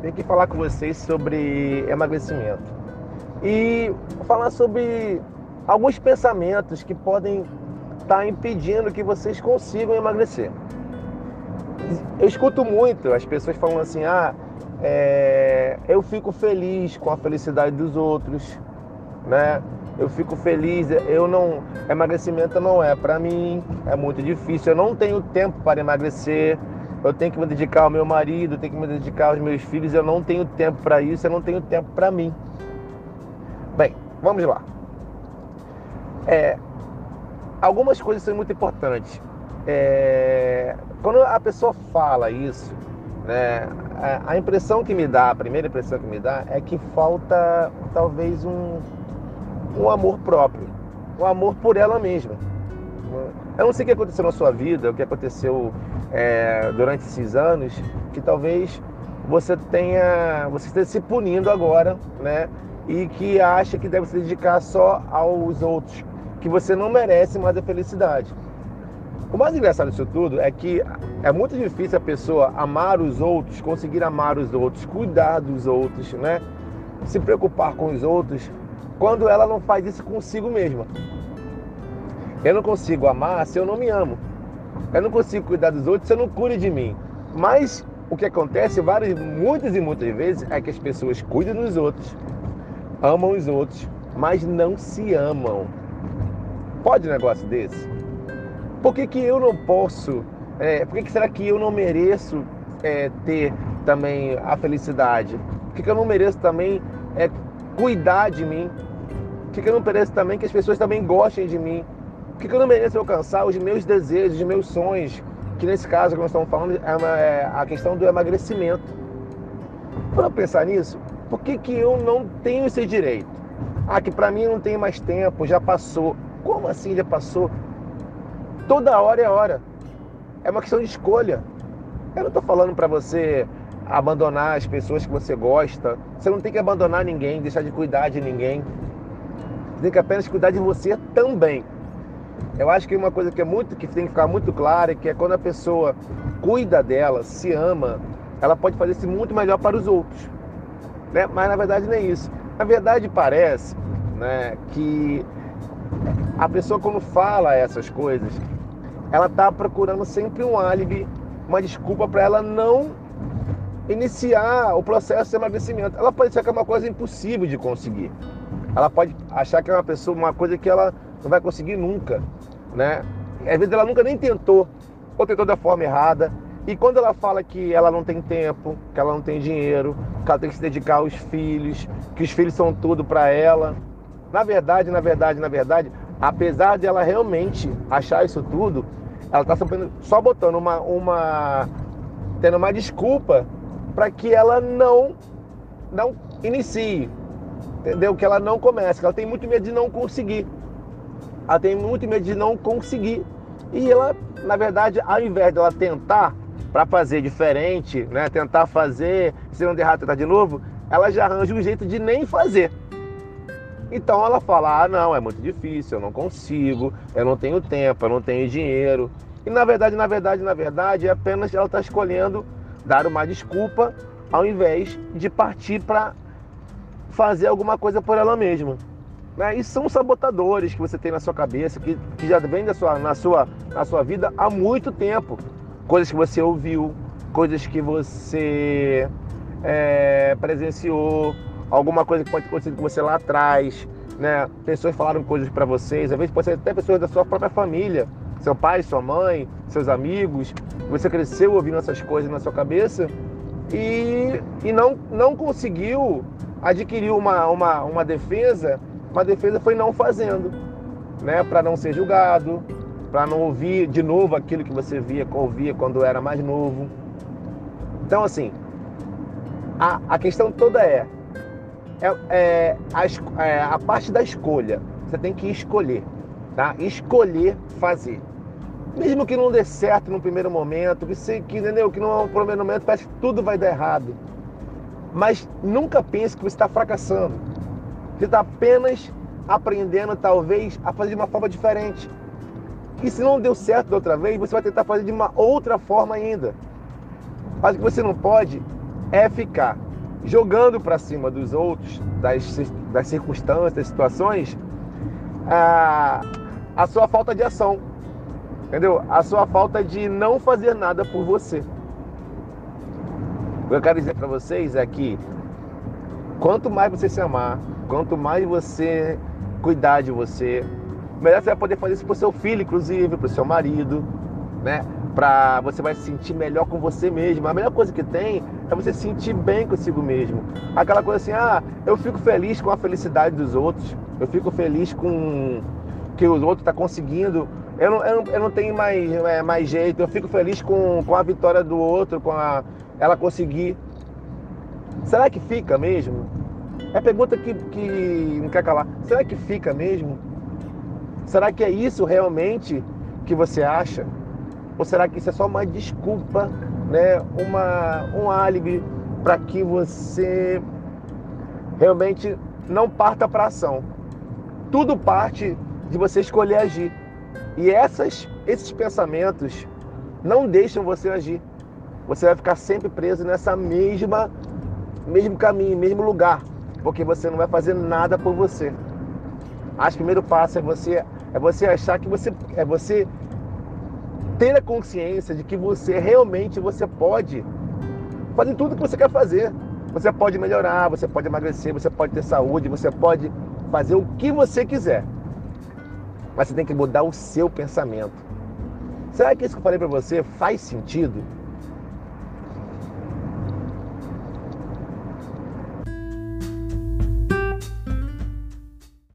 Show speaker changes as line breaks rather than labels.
vim aqui falar com vocês sobre emagrecimento e falar sobre alguns pensamentos que podem estar tá impedindo que vocês consigam emagrecer. Eu escuto muito as pessoas falando assim: ah, é, eu fico feliz com a felicidade dos outros, né? Eu fico feliz, eu não, emagrecimento não é para mim, é muito difícil, eu não tenho tempo para emagrecer, eu tenho que me dedicar ao meu marido, eu tenho que me dedicar aos meus filhos, eu não tenho tempo para isso, eu não tenho tempo para mim. Bem, vamos lá. É, algumas coisas são muito importantes. É, quando a pessoa fala isso, né, a, impressão que me dá, a primeira impressão que me dá é que falta talvez um, um amor próprio, um amor por ela mesma. Eu não sei o que aconteceu na sua vida, o que aconteceu é, durante esses anos, que talvez você tenha, você esteja se punindo agora, né? E que acha que deve se dedicar só aos outros, que você não merece mais a felicidade. O mais engraçado disso tudo é que é muito difícil a pessoa amar os outros, conseguir amar os outros, cuidar dos outros, né? Se preocupar com os outros, quando ela não faz isso consigo mesma. Eu não consigo amar se eu não me amo. Eu não consigo cuidar dos outros se eu não cuido de mim. Mas o que acontece várias, muitas e muitas vezes é que as pessoas cuidam dos outros, amam os outros, mas não se amam. Pode um negócio desse? Por que, que eu não posso? É, por que, que será que eu não mereço é, ter também a felicidade? Por que, que eu não mereço também é, cuidar de mim? Por que, que eu não mereço também que as pessoas também gostem de mim? Que, que eu não mereço alcançar os meus desejos, os meus sonhos? Que nesse caso que nós estamos falando é, é a questão do emagrecimento. Para pensar nisso, por que, que eu não tenho esse direito? Ah, que para mim não tem mais tempo, já passou. Como assim já passou? Toda hora é hora. É uma questão de escolha. Eu não estou falando para você abandonar as pessoas que você gosta. Você não tem que abandonar ninguém, deixar de cuidar de ninguém. Você tem que apenas cuidar de você também. Eu acho que uma coisa que é muito que tem que ficar muito clara é que é quando a pessoa cuida dela, se ama, ela pode fazer isso muito melhor para os outros. Né? Mas na verdade não é isso. Na verdade parece né, que a pessoa quando fala essas coisas, ela está procurando sempre um álibi, uma desculpa para ela não iniciar o processo de emagrecimento. Ela pode achar que é uma coisa impossível de conseguir. Ela pode achar que é uma pessoa, uma coisa que ela não vai conseguir nunca, né? Às vezes ela nunca nem tentou, ou tentou da forma errada. E quando ela fala que ela não tem tempo, que ela não tem dinheiro, que ela tem que se dedicar aos filhos, que os filhos são tudo para ela, na verdade, na verdade, na verdade, apesar de ela realmente achar isso tudo, ela está só botando uma, uma tendo uma desculpa para que ela não não inicie, entendeu? Que ela não comece, que ela tem muito medo de não conseguir. Ela tem muito medo de não conseguir. E ela, na verdade, ao invés dela tentar para fazer diferente, né, tentar fazer, se não der errado, tentar de novo, ela já arranja um jeito de nem fazer. Então ela fala: ah, não, é muito difícil, eu não consigo, eu não tenho tempo, eu não tenho dinheiro. E na verdade, na verdade, na verdade, é apenas ela está escolhendo dar uma desculpa ao invés de partir para fazer alguma coisa por ela mesma. Né? E são sabotadores que você tem na sua cabeça, que, que já vem da sua, na, sua, na sua vida há muito tempo. Coisas que você ouviu, coisas que você é, presenciou, alguma coisa que pode ter acontecido com você lá atrás, né? Pessoas falaram coisas para vocês, às vezes pode ser até pessoas da sua própria família, seu pai, sua mãe, seus amigos. Você cresceu ouvindo essas coisas na sua cabeça e, e não, não conseguiu adquirir uma, uma, uma defesa. Uma defesa foi não fazendo, né? Para não ser julgado, para não ouvir de novo aquilo que você via, ouvia quando era mais novo. Então, assim, a, a questão toda é é, é, a, é, a parte da escolha. Você tem que escolher, tá? Escolher fazer. Mesmo que não dê certo no primeiro momento, que, você, que, entendeu? que no primeiro momento parece que tudo vai dar errado. Mas nunca pense que você está fracassando. Você está apenas aprendendo, talvez, a fazer de uma forma diferente. E se não deu certo da outra vez, você vai tentar fazer de uma outra forma ainda. Mas o que você não pode é ficar jogando para cima dos outros, das, das circunstâncias, das situações, a, a sua falta de ação, entendeu? A sua falta de não fazer nada por você. O que eu quero dizer para vocês é que quanto mais você se amar, quanto mais você cuidar de você, melhor você vai poder fazer isso pro seu filho, inclusive, pro seu marido, né? Pra você vai se sentir melhor com você mesmo. A melhor coisa que tem é você se sentir bem consigo mesmo. Aquela coisa assim, ah, eu fico feliz com a felicidade dos outros, eu fico feliz com que os outros tá conseguindo. Eu não, eu não, eu não tenho mais, é, mais jeito, eu fico feliz com, com a vitória do outro, com a, ela conseguir. Será que fica mesmo? É a pergunta que, que não quer calar. Será que fica mesmo? Será que é isso realmente que você acha? Ou será que isso é só uma desculpa, né? uma, um álibi para que você realmente não parta para ação? Tudo parte de você escolher agir. E essas, esses pensamentos não deixam você agir. Você vai ficar sempre preso nessa mesma mesmo caminho, mesmo lugar, porque você não vai fazer nada por você. Acho que o primeiro passo é você é você achar que você é você ter a consciência de que você realmente você pode fazer tudo que você quer fazer. Você pode melhorar, você pode emagrecer, você pode ter saúde, você pode fazer o que você quiser. Mas você tem que mudar o seu pensamento. Será que isso que eu falei para você faz sentido?